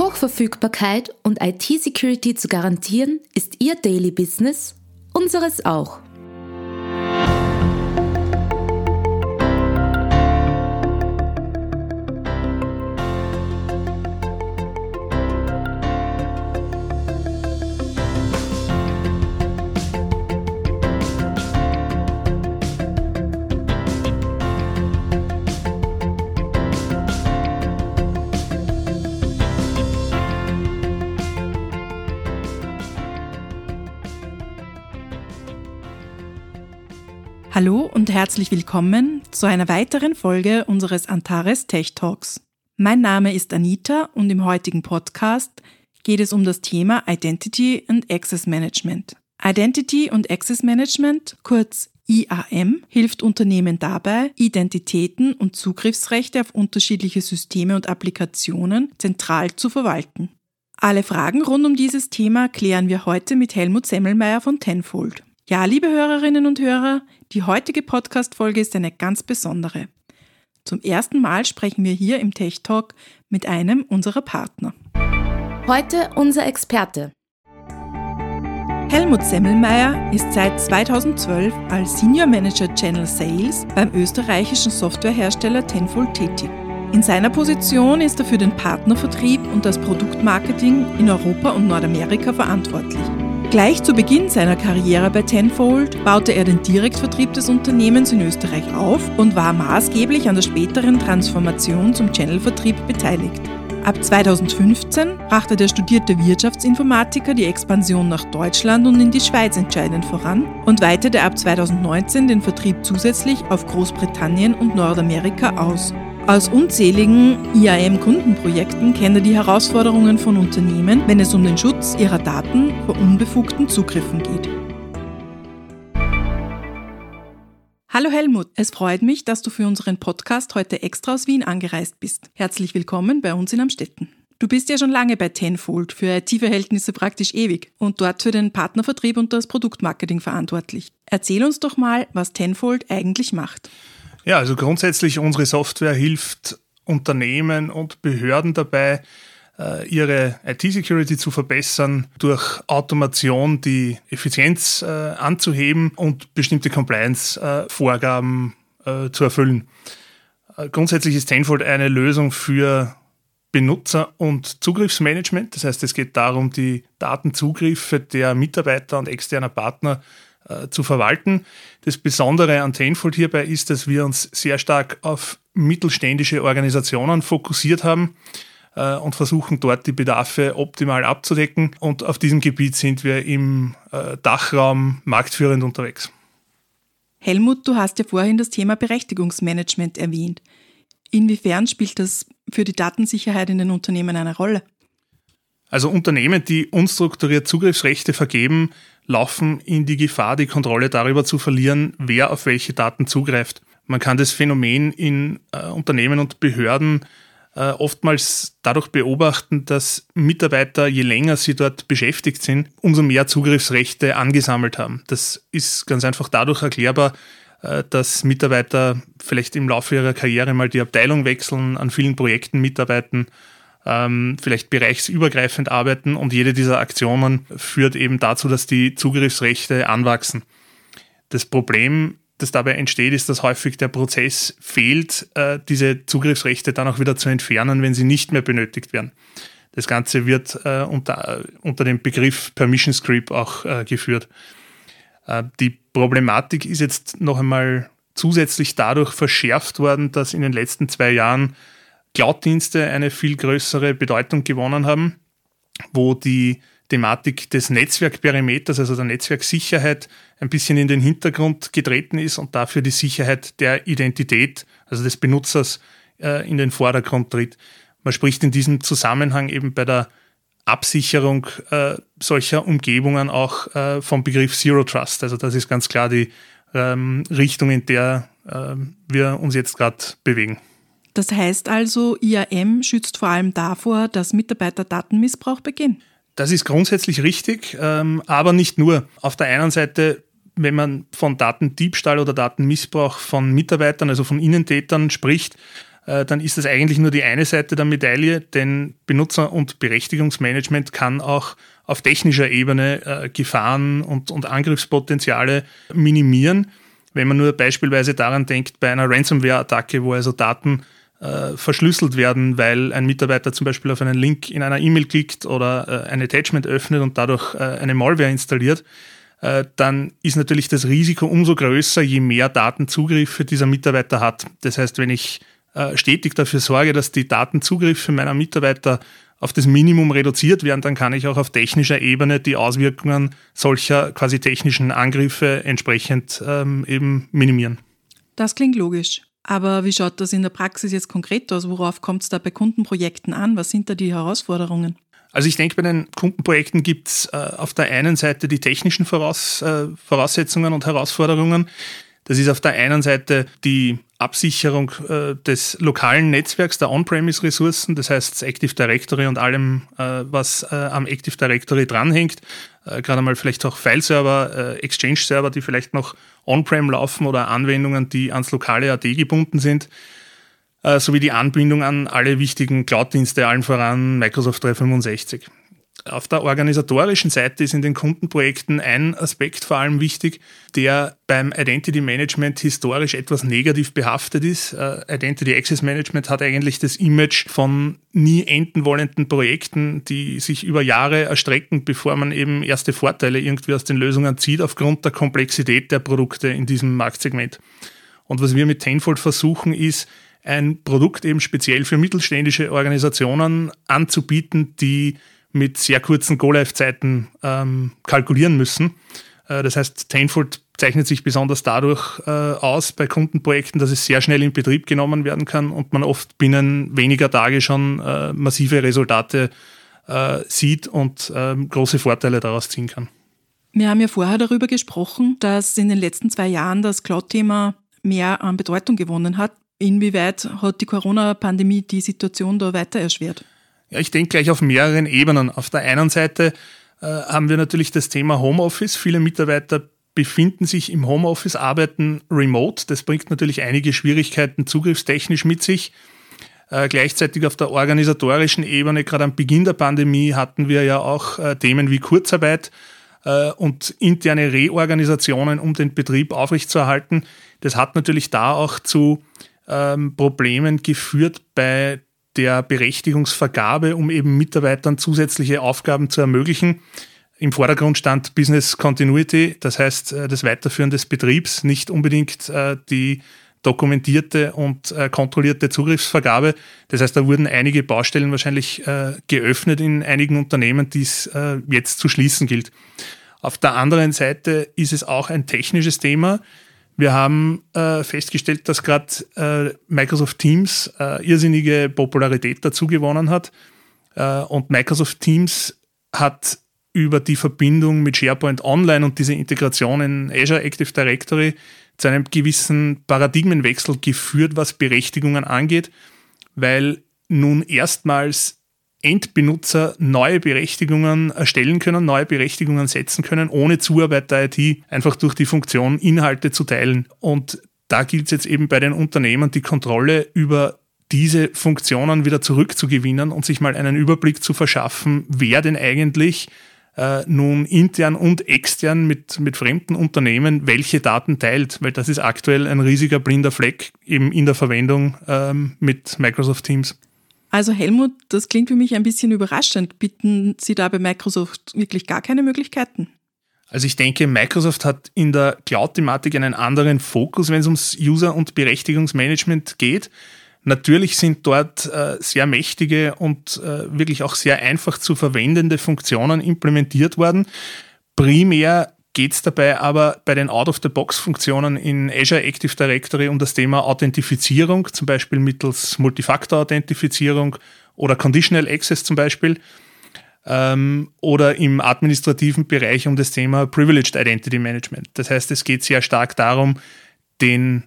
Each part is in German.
Hochverfügbarkeit und IT-Security zu garantieren, ist Ihr Daily Business, unseres auch. Hallo und herzlich willkommen zu einer weiteren Folge unseres Antares Tech Talks. Mein Name ist Anita und im heutigen Podcast geht es um das Thema Identity and Access Management. Identity und Access Management, kurz IAM, hilft Unternehmen dabei, Identitäten und Zugriffsrechte auf unterschiedliche Systeme und Applikationen zentral zu verwalten. Alle Fragen rund um dieses Thema klären wir heute mit Helmut Semmelmeier von Tenfold. Ja, liebe Hörerinnen und Hörer, die heutige Podcast-Folge ist eine ganz besondere. Zum ersten Mal sprechen wir hier im Tech Talk mit einem unserer Partner. Heute unser Experte. Helmut Semmelmeier ist seit 2012 als Senior Manager Channel Sales beim österreichischen Softwarehersteller Tenfold tätig. In seiner Position ist er für den Partnervertrieb und das Produktmarketing in Europa und Nordamerika verantwortlich. Gleich zu Beginn seiner Karriere bei Tenfold baute er den Direktvertrieb des Unternehmens in Österreich auf und war maßgeblich an der späteren Transformation zum Channelvertrieb beteiligt. Ab 2015 brachte der studierte Wirtschaftsinformatiker die Expansion nach Deutschland und in die Schweiz entscheidend voran und weitete ab 2019 den Vertrieb zusätzlich auf Großbritannien und Nordamerika aus. Aus unzähligen IAM-Kundenprojekten kennt er die Herausforderungen von Unternehmen, wenn es um den Schutz ihrer Daten vor unbefugten Zugriffen geht. Hallo Helmut, es freut mich, dass du für unseren Podcast heute extra aus Wien angereist bist. Herzlich willkommen bei uns in Amstetten. Du bist ja schon lange bei Tenfold, für IT-Verhältnisse praktisch ewig und dort für den Partnervertrieb und das Produktmarketing verantwortlich. Erzähl uns doch mal, was Tenfold eigentlich macht. Ja, also grundsätzlich unsere Software hilft Unternehmen und Behörden dabei, äh, ihre IT-Security zu verbessern, durch Automation die Effizienz äh, anzuheben und bestimmte Compliance-Vorgaben äh, zu erfüllen. Grundsätzlich ist Tenfold eine Lösung für Benutzer- und Zugriffsmanagement. Das heißt, es geht darum, die Datenzugriffe der Mitarbeiter und externer Partner zu verwalten. Das Besondere an Tenfold hierbei ist, dass wir uns sehr stark auf mittelständische Organisationen fokussiert haben äh, und versuchen dort die Bedarfe optimal abzudecken. Und auf diesem Gebiet sind wir im äh, Dachraum marktführend unterwegs. Helmut, du hast ja vorhin das Thema Berechtigungsmanagement erwähnt. Inwiefern spielt das für die Datensicherheit in den Unternehmen eine Rolle? Also Unternehmen, die unstrukturiert Zugriffsrechte vergeben, laufen in die Gefahr, die Kontrolle darüber zu verlieren, wer auf welche Daten zugreift. Man kann das Phänomen in äh, Unternehmen und Behörden äh, oftmals dadurch beobachten, dass Mitarbeiter, je länger sie dort beschäftigt sind, umso mehr Zugriffsrechte angesammelt haben. Das ist ganz einfach dadurch erklärbar, äh, dass Mitarbeiter vielleicht im Laufe ihrer Karriere mal die Abteilung wechseln, an vielen Projekten mitarbeiten ähm, vielleicht bereichsübergreifend arbeiten und jede dieser Aktionen führt eben dazu, dass die Zugriffsrechte anwachsen. Das Problem, das dabei entsteht, ist, dass häufig der Prozess fehlt, äh, diese Zugriffsrechte dann auch wieder zu entfernen, wenn sie nicht mehr benötigt werden. Das Ganze wird äh, unter, unter dem Begriff Permission Script auch äh, geführt. Äh, die Problematik ist jetzt noch einmal zusätzlich dadurch verschärft worden, dass in den letzten zwei Jahren Cloud-Dienste eine viel größere Bedeutung gewonnen haben, wo die Thematik des Netzwerkperimeters, also der Netzwerksicherheit, ein bisschen in den Hintergrund getreten ist und dafür die Sicherheit der Identität, also des Benutzers, äh, in den Vordergrund tritt. Man spricht in diesem Zusammenhang eben bei der Absicherung äh, solcher Umgebungen auch äh, vom Begriff Zero Trust. Also das ist ganz klar die ähm, Richtung, in der äh, wir uns jetzt gerade bewegen. Das heißt also, IAM schützt vor allem davor, dass Mitarbeiter Datenmissbrauch begehen. Das ist grundsätzlich richtig, ähm, aber nicht nur. Auf der einen Seite, wenn man von Datendiebstahl oder Datenmissbrauch von Mitarbeitern, also von Innentätern spricht, äh, dann ist das eigentlich nur die eine Seite der Medaille, denn Benutzer- und Berechtigungsmanagement kann auch auf technischer Ebene äh, Gefahren und, und Angriffspotenziale minimieren. Wenn man nur beispielsweise daran denkt, bei einer Ransomware-Attacke, wo also Daten äh, verschlüsselt werden, weil ein Mitarbeiter zum Beispiel auf einen Link in einer E-Mail klickt oder äh, ein Attachment öffnet und dadurch äh, eine Malware installiert, äh, dann ist natürlich das Risiko umso größer, je mehr Datenzugriffe dieser Mitarbeiter hat. Das heißt, wenn ich äh, stetig dafür sorge, dass die Datenzugriffe meiner Mitarbeiter auf das Minimum reduziert werden, dann kann ich auch auf technischer Ebene die Auswirkungen solcher quasi technischen Angriffe entsprechend ähm, eben minimieren. Das klingt logisch. Aber wie schaut das in der Praxis jetzt konkret aus? Worauf kommt es da bei Kundenprojekten an? Was sind da die Herausforderungen? Also ich denke, bei den Kundenprojekten gibt es äh, auf der einen Seite die technischen Voraus, äh, Voraussetzungen und Herausforderungen. Das ist auf der einen Seite die Absicherung äh, des lokalen Netzwerks der On-Premise-Ressourcen, das heißt Active Directory und allem, äh, was äh, am Active Directory dranhängt. Äh, gerade mal vielleicht auch File-Server, Exchange-Server, die vielleicht noch On-Prem laufen oder Anwendungen, die ans lokale AD gebunden sind, äh, sowie die Anbindung an alle wichtigen Cloud-Dienste, allen voran Microsoft 365. Auf der organisatorischen Seite ist in den Kundenprojekten ein Aspekt vor allem wichtig, der beim Identity Management historisch etwas negativ behaftet ist. Uh, Identity Access Management hat eigentlich das Image von nie enden wollenden Projekten, die sich über Jahre erstrecken, bevor man eben erste Vorteile irgendwie aus den Lösungen zieht, aufgrund der Komplexität der Produkte in diesem Marktsegment. Und was wir mit Tenfold versuchen, ist, ein Produkt eben speziell für mittelständische Organisationen anzubieten, die mit sehr kurzen Go-Live-Zeiten ähm, kalkulieren müssen. Äh, das heißt, Tainfold zeichnet sich besonders dadurch äh, aus bei Kundenprojekten, dass es sehr schnell in Betrieb genommen werden kann und man oft binnen weniger Tage schon äh, massive Resultate äh, sieht und ähm, große Vorteile daraus ziehen kann. Wir haben ja vorher darüber gesprochen, dass in den letzten zwei Jahren das Cloud-Thema mehr an Bedeutung gewonnen hat. Inwieweit hat die Corona-Pandemie die Situation da weiter erschwert? Ja, ich denke gleich auf mehreren Ebenen. Auf der einen Seite äh, haben wir natürlich das Thema Homeoffice. Viele Mitarbeiter befinden sich im Homeoffice, arbeiten remote. Das bringt natürlich einige Schwierigkeiten zugriffstechnisch mit sich. Äh, gleichzeitig auf der organisatorischen Ebene, gerade am Beginn der Pandemie, hatten wir ja auch äh, Themen wie Kurzarbeit äh, und interne Reorganisationen, um den Betrieb aufrechtzuerhalten. Das hat natürlich da auch zu ähm, Problemen geführt bei der Berechtigungsvergabe, um eben Mitarbeitern zusätzliche Aufgaben zu ermöglichen. Im Vordergrund stand Business Continuity, das heißt äh, das Weiterführen des Betriebs, nicht unbedingt äh, die dokumentierte und äh, kontrollierte Zugriffsvergabe. Das heißt, da wurden einige Baustellen wahrscheinlich geöffnet in einigen Unternehmen, die es jetzt zu schließen gilt. Auf der anderen Seite ist es auch ein technisches Thema. Wir haben äh, festgestellt, dass gerade äh, Microsoft Teams äh, irrsinnige Popularität dazu gewonnen hat. Äh, und Microsoft Teams hat über die Verbindung mit SharePoint Online und diese Integration in Azure Active Directory zu einem gewissen Paradigmenwechsel geführt, was Berechtigungen angeht, weil nun erstmals Endbenutzer neue Berechtigungen erstellen können, neue Berechtigungen setzen können, ohne Zuarbeit der IT, einfach durch die Funktion Inhalte zu teilen. Und da gilt es jetzt eben bei den Unternehmen, die Kontrolle über diese Funktionen wieder zurückzugewinnen und sich mal einen Überblick zu verschaffen, wer denn eigentlich äh, nun intern und extern mit, mit fremden Unternehmen welche Daten teilt, weil das ist aktuell ein riesiger blinder Fleck eben in der Verwendung ähm, mit Microsoft Teams. Also Helmut, das klingt für mich ein bisschen überraschend. Bieten Sie da bei Microsoft wirklich gar keine Möglichkeiten? Also ich denke, Microsoft hat in der Cloud-Thematik einen anderen Fokus, wenn es ums User- und Berechtigungsmanagement geht. Natürlich sind dort äh, sehr mächtige und äh, wirklich auch sehr einfach zu verwendende Funktionen implementiert worden. Primär geht es dabei aber bei den Out-of-the-Box-Funktionen in Azure Active Directory um das Thema Authentifizierung, zum Beispiel mittels Multifactor-Authentifizierung oder Conditional Access zum Beispiel. Ähm, oder im administrativen Bereich um das Thema Privileged Identity Management. Das heißt, es geht sehr stark darum, den,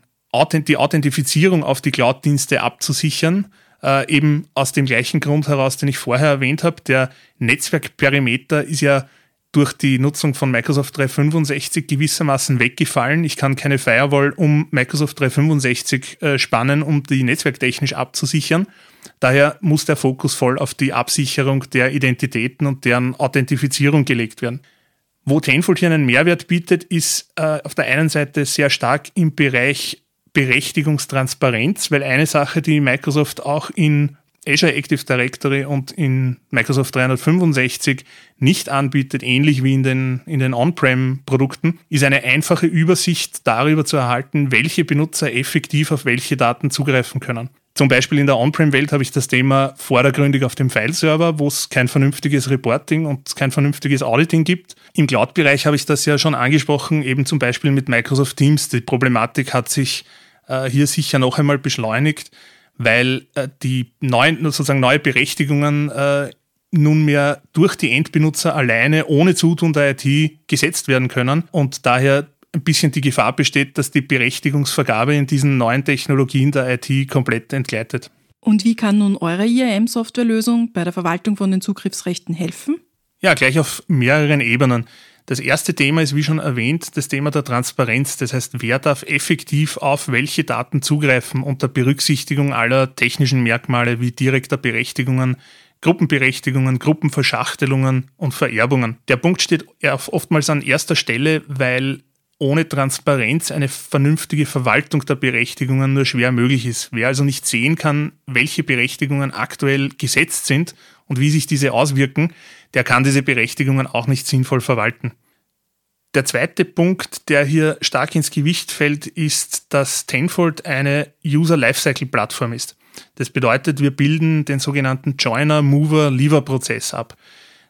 die Authentifizierung auf die Cloud-Dienste abzusichern, äh, eben aus dem gleichen Grund heraus, den ich vorher erwähnt habe. Der Netzwerkperimeter ist ja durch die Nutzung von Microsoft 365 gewissermaßen weggefallen. Ich kann keine Firewall um Microsoft 365 äh, spannen, um die netzwerktechnisch abzusichern. Daher muss der Fokus voll auf die Absicherung der Identitäten und deren Authentifizierung gelegt werden. Wo Tenfold hier einen Mehrwert bietet, ist äh, auf der einen Seite sehr stark im Bereich Berechtigungstransparenz, weil eine Sache, die Microsoft auch in Azure Active Directory und in Microsoft 365 nicht anbietet, ähnlich wie in den, in den On-Prem-Produkten, ist eine einfache Übersicht darüber zu erhalten, welche Benutzer effektiv auf welche Daten zugreifen können. Zum Beispiel in der On-Prem-Welt habe ich das Thema vordergründig auf dem File-Server, wo es kein vernünftiges Reporting und kein vernünftiges Auditing gibt. Im Cloud-Bereich habe ich das ja schon angesprochen, eben zum Beispiel mit Microsoft Teams. Die Problematik hat sich äh, hier sicher noch einmal beschleunigt weil äh, die neuen, sozusagen neue Berechtigungen äh, nunmehr durch die Endbenutzer alleine ohne Zutun der IT gesetzt werden können und daher ein bisschen die Gefahr besteht, dass die Berechtigungsvergabe in diesen neuen Technologien der IT komplett entgleitet. Und wie kann nun eure IAM-Softwarelösung bei der Verwaltung von den Zugriffsrechten helfen? Ja, gleich auf mehreren Ebenen. Das erste Thema ist, wie schon erwähnt, das Thema der Transparenz. Das heißt, wer darf effektiv auf welche Daten zugreifen unter Berücksichtigung aller technischen Merkmale wie direkter Berechtigungen, Gruppenberechtigungen, Gruppenverschachtelungen und Vererbungen. Der Punkt steht oftmals an erster Stelle, weil ohne Transparenz eine vernünftige Verwaltung der Berechtigungen nur schwer möglich ist. Wer also nicht sehen kann, welche Berechtigungen aktuell gesetzt sind und wie sich diese auswirken, der kann diese Berechtigungen auch nicht sinnvoll verwalten. Der zweite Punkt, der hier stark ins Gewicht fällt, ist, dass Tenfold eine User Lifecycle Plattform ist. Das bedeutet, wir bilden den sogenannten Joiner Mover Lever Prozess ab.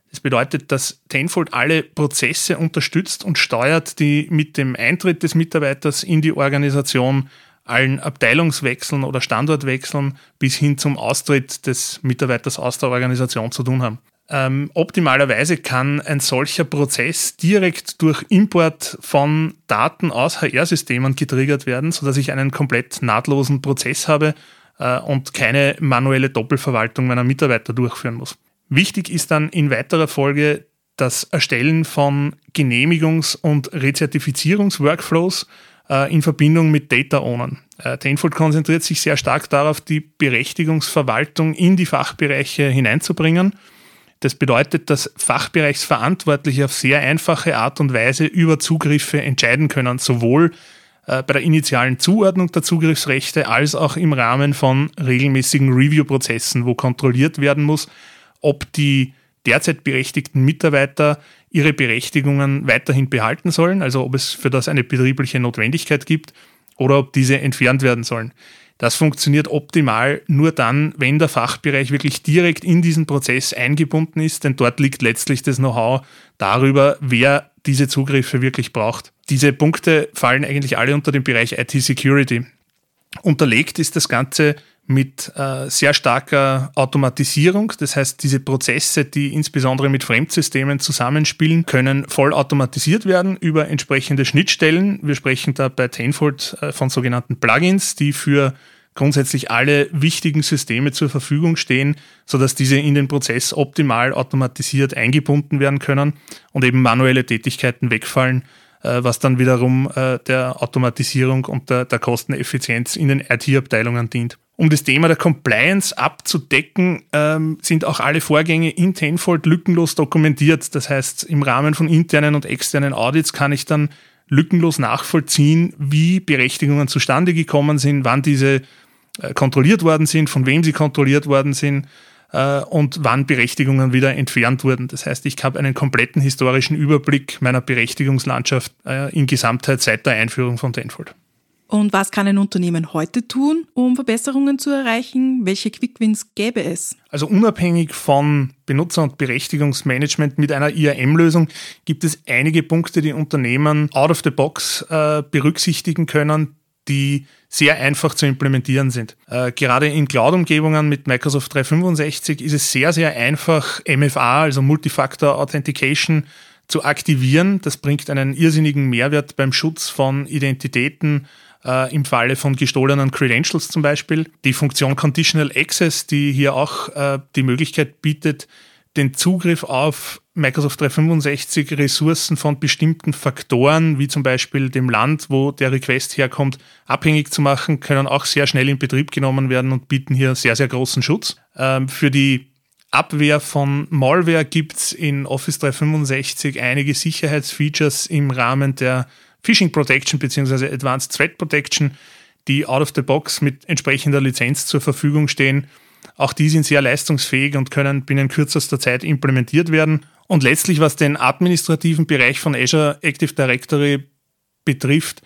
Das bedeutet, dass Tenfold alle Prozesse unterstützt und steuert, die mit dem Eintritt des Mitarbeiters in die Organisation, allen Abteilungswechseln oder Standortwechseln bis hin zum Austritt des Mitarbeiters aus der Organisation zu tun haben. Ähm, optimalerweise kann ein solcher Prozess direkt durch Import von Daten aus HR-Systemen getriggert werden, sodass ich einen komplett nahtlosen Prozess habe äh, und keine manuelle Doppelverwaltung meiner Mitarbeiter durchführen muss. Wichtig ist dann in weiterer Folge das Erstellen von Genehmigungs- und Rezertifizierungsworkflows äh, in Verbindung mit Data Ownern. Äh, Tenfold konzentriert sich sehr stark darauf, die Berechtigungsverwaltung in die Fachbereiche hineinzubringen das bedeutet, dass Fachbereichsverantwortliche auf sehr einfache Art und Weise über Zugriffe entscheiden können, sowohl äh, bei der initialen Zuordnung der Zugriffsrechte als auch im Rahmen von regelmäßigen Review-Prozessen, wo kontrolliert werden muss, ob die derzeit berechtigten Mitarbeiter ihre Berechtigungen weiterhin behalten sollen, also ob es für das eine betriebliche Notwendigkeit gibt oder ob diese entfernt werden sollen. Das funktioniert optimal nur dann, wenn der Fachbereich wirklich direkt in diesen Prozess eingebunden ist, denn dort liegt letztlich das Know-how darüber, wer diese Zugriffe wirklich braucht. Diese Punkte fallen eigentlich alle unter den Bereich IT-Security. Unterlegt ist das Ganze mit äh, sehr starker Automatisierung. Das heißt, diese Prozesse, die insbesondere mit Fremdsystemen zusammenspielen, können voll automatisiert werden über entsprechende Schnittstellen. Wir sprechen da bei Tenfold äh, von sogenannten Plugins, die für grundsätzlich alle wichtigen Systeme zur Verfügung stehen, sodass diese in den Prozess optimal automatisiert eingebunden werden können und eben manuelle Tätigkeiten wegfallen, äh, was dann wiederum äh, der Automatisierung und der, der Kosteneffizienz in den IT-Abteilungen dient. Um das Thema der Compliance abzudecken, ähm, sind auch alle Vorgänge in Tenfold lückenlos dokumentiert. Das heißt, im Rahmen von internen und externen Audits kann ich dann lückenlos nachvollziehen, wie Berechtigungen zustande gekommen sind, wann diese kontrolliert worden sind, von wem sie kontrolliert worden sind äh, und wann Berechtigungen wieder entfernt wurden. Das heißt, ich habe einen kompletten historischen Überblick meiner Berechtigungslandschaft äh, in Gesamtheit seit der Einführung von Tenfold. Und was kann ein Unternehmen heute tun, um Verbesserungen zu erreichen? Welche Quickwins gäbe es? Also unabhängig von Benutzer- und Berechtigungsmanagement mit einer IAM-Lösung gibt es einige Punkte, die Unternehmen out of the box äh, berücksichtigen können, die sehr einfach zu implementieren sind. Äh, gerade in Cloud-Umgebungen mit Microsoft 365 ist es sehr, sehr einfach, MFA, also Multifactor Authentication, zu aktivieren. Das bringt einen irrsinnigen Mehrwert beim Schutz von Identitäten, äh, im Falle von gestohlenen Credentials zum Beispiel. Die Funktion Conditional Access, die hier auch äh, die Möglichkeit bietet, den Zugriff auf Microsoft 365 Ressourcen von bestimmten Faktoren, wie zum Beispiel dem Land, wo der Request herkommt, abhängig zu machen, können auch sehr schnell in Betrieb genommen werden und bieten hier sehr, sehr großen Schutz. Ähm, für die Abwehr von Malware gibt es in Office 365 einige Sicherheitsfeatures im Rahmen der Phishing Protection bzw. Advanced Threat Protection, die out of the box mit entsprechender Lizenz zur Verfügung stehen. Auch die sind sehr leistungsfähig und können binnen kürzester Zeit implementiert werden. Und letztlich, was den administrativen Bereich von Azure Active Directory betrifft,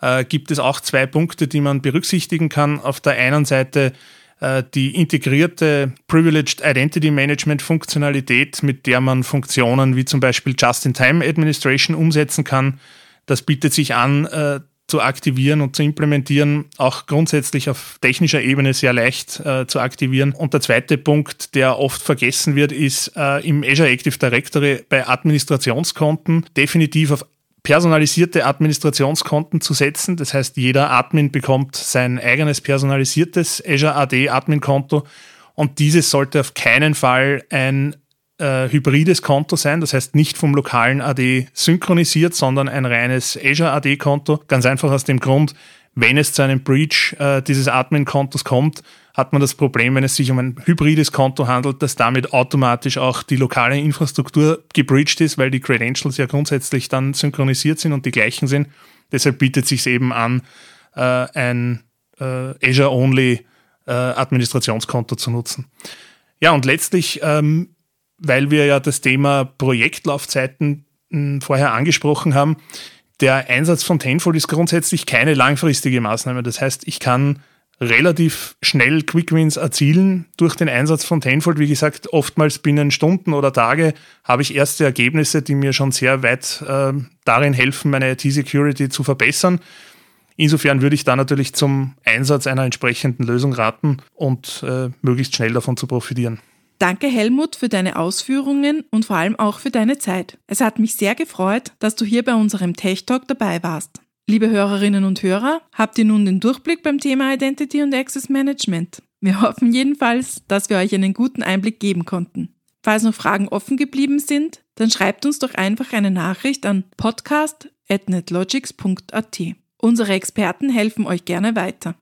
äh, gibt es auch zwei Punkte, die man berücksichtigen kann. Auf der einen Seite äh, die integrierte Privileged Identity Management Funktionalität, mit der man Funktionen wie zum Beispiel Just-in-Time Administration umsetzen kann. Das bietet sich an, äh, zu aktivieren und zu implementieren, auch grundsätzlich auf technischer Ebene sehr leicht äh, zu aktivieren. Und der zweite Punkt, der oft vergessen wird, ist äh, im Azure Active Directory bei Administrationskonten definitiv auf personalisierte Administrationskonten zu setzen. Das heißt, jeder Admin bekommt sein eigenes personalisiertes Azure AD Admin-Konto und dieses sollte auf keinen Fall ein äh, hybrides Konto sein, das heißt nicht vom lokalen AD synchronisiert, sondern ein reines Azure AD-Konto. Ganz einfach aus dem Grund, wenn es zu einem Breach äh, dieses Admin-Kontos kommt, hat man das Problem, wenn es sich um ein hybrides Konto handelt, dass damit automatisch auch die lokale Infrastruktur gebreached ist, weil die Credentials ja grundsätzlich dann synchronisiert sind und die gleichen sind. Deshalb bietet sich eben an, äh, ein äh, Azure-only äh, Administrationskonto zu nutzen. Ja, und letztlich ähm, weil wir ja das Thema Projektlaufzeiten hm, vorher angesprochen haben, der Einsatz von Tenfold ist grundsätzlich keine langfristige Maßnahme. Das heißt, ich kann relativ schnell Quickwins erzielen durch den Einsatz von Tenfold. Wie gesagt, oftmals binnen Stunden oder Tage habe ich erste Ergebnisse, die mir schon sehr weit äh, darin helfen, meine IT-Security zu verbessern. Insofern würde ich da natürlich zum Einsatz einer entsprechenden Lösung raten und äh, möglichst schnell davon zu profitieren. Danke Helmut für deine Ausführungen und vor allem auch für deine Zeit. Es hat mich sehr gefreut, dass du hier bei unserem Tech Talk dabei warst. Liebe Hörerinnen und Hörer, habt ihr nun den Durchblick beim Thema Identity und Access Management? Wir hoffen jedenfalls, dass wir euch einen guten Einblick geben konnten. Falls noch Fragen offen geblieben sind, dann schreibt uns doch einfach eine Nachricht an podcast.netlogics.at. Unsere Experten helfen euch gerne weiter.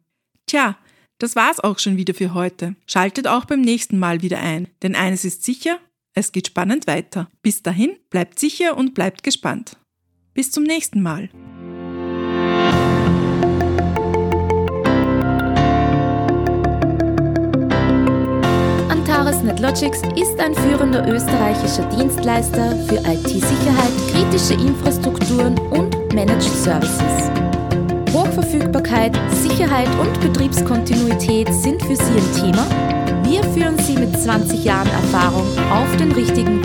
Tja, das war's auch schon wieder für heute. Schaltet auch beim nächsten Mal wieder ein, denn eines ist sicher, es geht spannend weiter. Bis dahin, bleibt sicher und bleibt gespannt. Bis zum nächsten Mal. Antares NetLogics ist ein führender österreichischer Dienstleister für IT-Sicherheit, kritische Infrastrukturen und Managed Services. Hochverfügbarkeit, Sicherheit und Betriebskontinuität sind für Sie ein Thema? Wir führen Sie mit 20 Jahren Erfahrung auf den richtigen